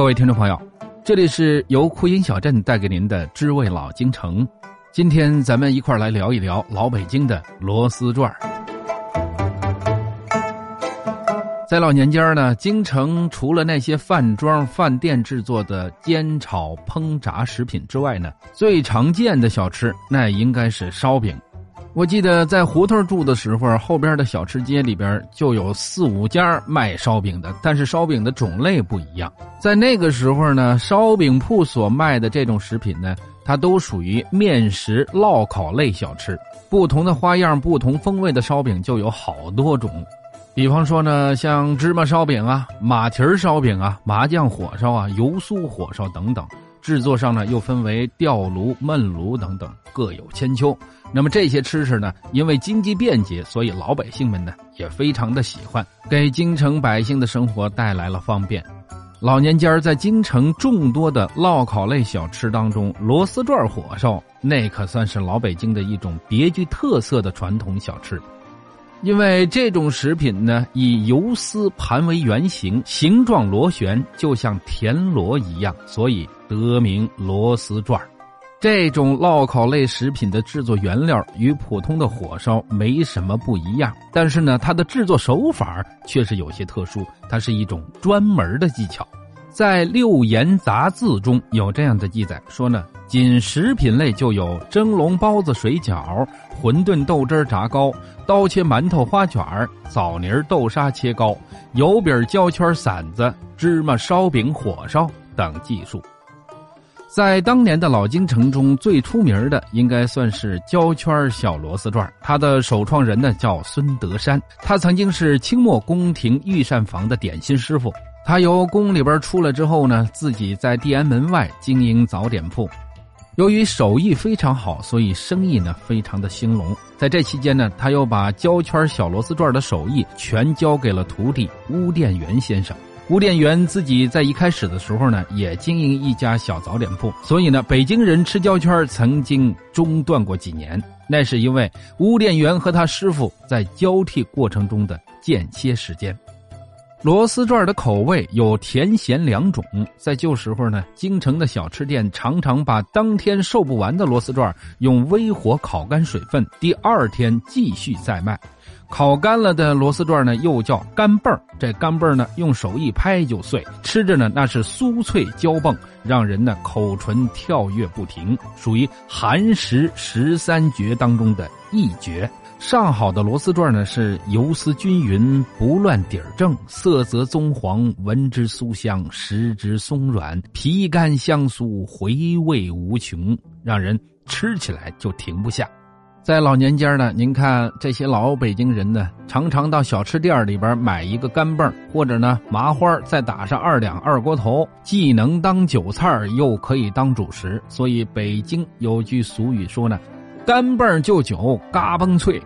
各位听众朋友，这里是由酷音小镇带给您的知味老京城。今天咱们一块来聊一聊老北京的螺丝转在老年间呢，京城除了那些饭庄、饭店制作的煎炒烹炸食品之外呢，最常见的小吃那应该是烧饼。我记得在胡同住的时候，后边的小吃街里边就有四五家卖烧饼的，但是烧饼的种类不一样。在那个时候呢，烧饼铺所卖的这种食品呢，它都属于面食烙烤类小吃。不同的花样、不同风味的烧饼就有好多种。比方说呢，像芝麻烧饼啊、马蹄烧饼啊、麻酱火烧啊、油酥火烧等等。制作上呢，又分为吊炉、焖炉等等，各有千秋。那么这些吃食呢，因为经济便捷，所以老百姓们呢也非常的喜欢，给京城百姓的生活带来了方便。老年间在京城众多的烙烤类小吃当中，螺丝转火烧那可算是老北京的一种别具特色的传统小吃。因为这种食品呢，以油丝盘为圆形，形状螺旋，就像田螺一样，所以得名螺丝转这种烙烤类食品的制作原料与普通的火烧没什么不一样，但是呢，它的制作手法却是有些特殊，它是一种专门的技巧。在《六言杂字》中有这样的记载，说呢，仅食品类就有蒸笼、包子、水饺、馄饨、豆汁炸糕、刀切馒头、花卷枣泥豆沙切糕、油饼、焦圈、馓子、芝麻烧饼、火烧等技术。在当年的老京城中最出名的，应该算是焦圈小螺丝转。它的首创人呢叫孙德山，他曾经是清末宫廷御膳房的点心师傅。他由宫里边出来之后呢，自己在地安门外经营早点铺。由于手艺非常好，所以生意呢非常的兴隆。在这期间呢，他又把胶圈小螺丝转的手艺全交给了徒弟乌店元先生。吴店元自己在一开始的时候呢，也经营一家小早点铺，所以呢，北京人吃胶圈曾经中断过几年。那是因为吴店元和他师傅在交替过程中的间歇时间。螺丝转的口味有甜咸两种，在旧时候呢，京城的小吃店常常把当天售不完的螺丝转用微火烤干水分，第二天继续再卖。烤干了的螺丝转呢，又叫干蹦这干蹦呢，用手一拍就碎，吃着呢那是酥脆焦蹦，让人呢口唇跳跃不停，属于寒食十三绝当中的一绝。上好的螺丝转呢，是油丝均匀，不乱底儿正，色泽棕黄，闻之酥香，食之松软，皮干香酥，回味无穷，让人吃起来就停不下。在老年间呢，您看这些老北京人呢，常常到小吃店里边买一个干蹦或者呢麻花，再打上二两二锅头，既能当酒菜又可以当主食。所以北京有句俗语说呢：“干蹦就酒，嘎嘣脆。”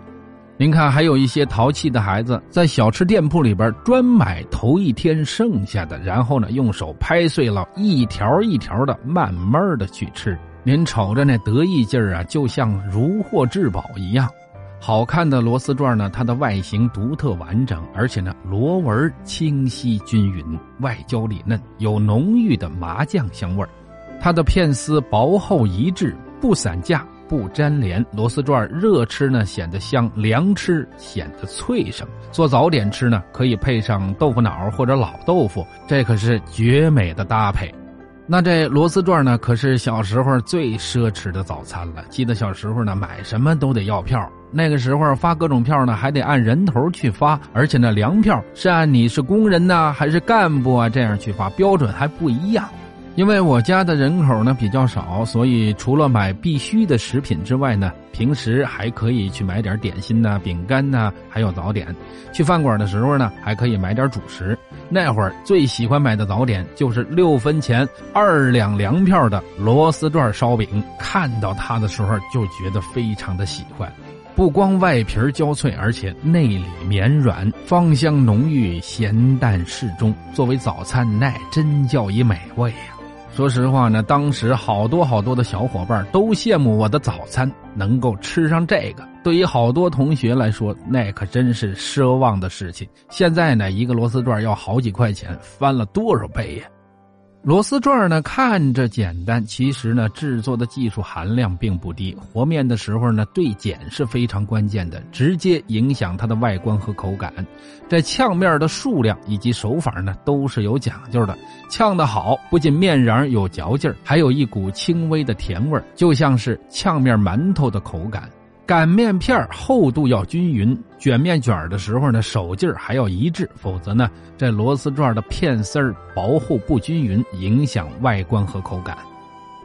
您看，还有一些淘气的孩子在小吃店铺里边专买头一天剩下的，然后呢用手拍碎了一条一条的，慢慢的去吃。您瞅着那得意劲儿啊，就像如获至宝一样。好看的螺丝转呢，它的外形独特完整，而且呢螺纹清晰均匀，外焦里嫩，有浓郁的麻酱香味儿。它的片丝薄厚一致，不散架，不粘连。螺丝转热吃呢显得香，凉吃显得脆生。做早点吃呢，可以配上豆腐脑或者老豆腐，这可是绝美的搭配。那这螺丝转呢，可是小时候最奢侈的早餐了。记得小时候呢，买什么都得要票。那个时候发各种票呢，还得按人头去发，而且呢，粮票是按你是工人呐还是干部啊这样去发，标准还不一样。因为我家的人口呢比较少，所以除了买必须的食品之外呢，平时还可以去买点点心呐、饼干呐，还有早点。去饭馆的时候呢，还可以买点主食。那会儿最喜欢买的早点就是六分钱二两粮票的螺丝转烧饼，看到它的时候就觉得非常的喜欢。不光外皮焦脆，而且内里绵软，芳香浓郁，咸淡适中。作为早餐，那真叫一美味呀！说实话呢，当时好多好多的小伙伴都羡慕我的早餐能够吃上这个。对于好多同学来说，那可真是奢望的事情。现在呢，一个螺丝转要好几块钱，翻了多少倍呀！螺丝转呢看着简单，其实呢制作的技术含量并不低。和面的时候呢对碱是非常关键的，直接影响它的外观和口感。这呛面的数量以及手法呢都是有讲究的。呛的好，不仅面瓤有嚼劲儿，还有一股轻微的甜味就像是呛面馒头的口感。擀面片厚度要均匀，卷面卷的时候呢，手劲儿还要一致，否则呢，这螺丝状的片丝儿薄厚不均匀，影响外观和口感。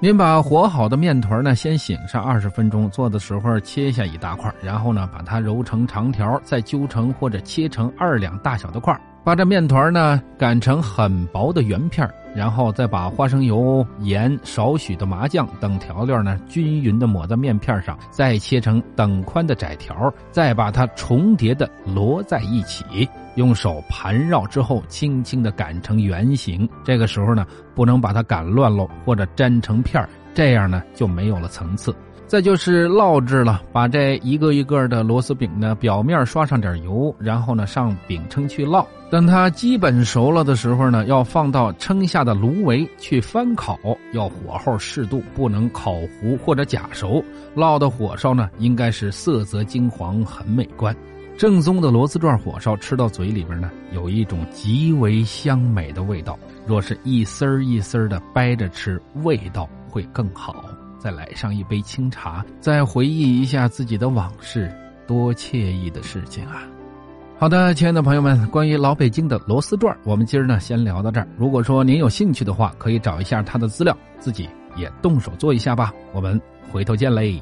您把和好的面团呢，先醒上二十分钟，做的时候切下一大块，然后呢，把它揉成长条，再揪成或者切成二两大小的块把这面团呢擀成很薄的圆片然后再把花生油、盐、少许的麻酱等调料呢均匀的抹在面片上，再切成等宽的窄条，再把它重叠的摞在一起，用手盘绕之后，轻轻的擀成圆形。这个时候呢，不能把它擀乱喽，或者粘成片这样呢就没有了层次。再就是烙制了，把这一个一个的螺丝饼呢，表面刷上点油，然后呢上饼铛去烙。等它基本熟了的时候呢，要放到称下的炉围去翻烤，要火候适度，不能烤糊或者假熟。烙的火烧呢，应该是色泽金黄，很美观。正宗的螺丝转火烧，吃到嘴里边呢，有一种极为香美的味道。若是一丝儿一丝儿的掰着吃，味道会更好。再来上一杯清茶，再回忆一下自己的往事，多惬意的事情啊！好的，亲爱的朋友们，关于老北京的螺丝转，我们今儿呢先聊到这儿。如果说您有兴趣的话，可以找一下他的资料，自己也动手做一下吧。我们回头见嘞。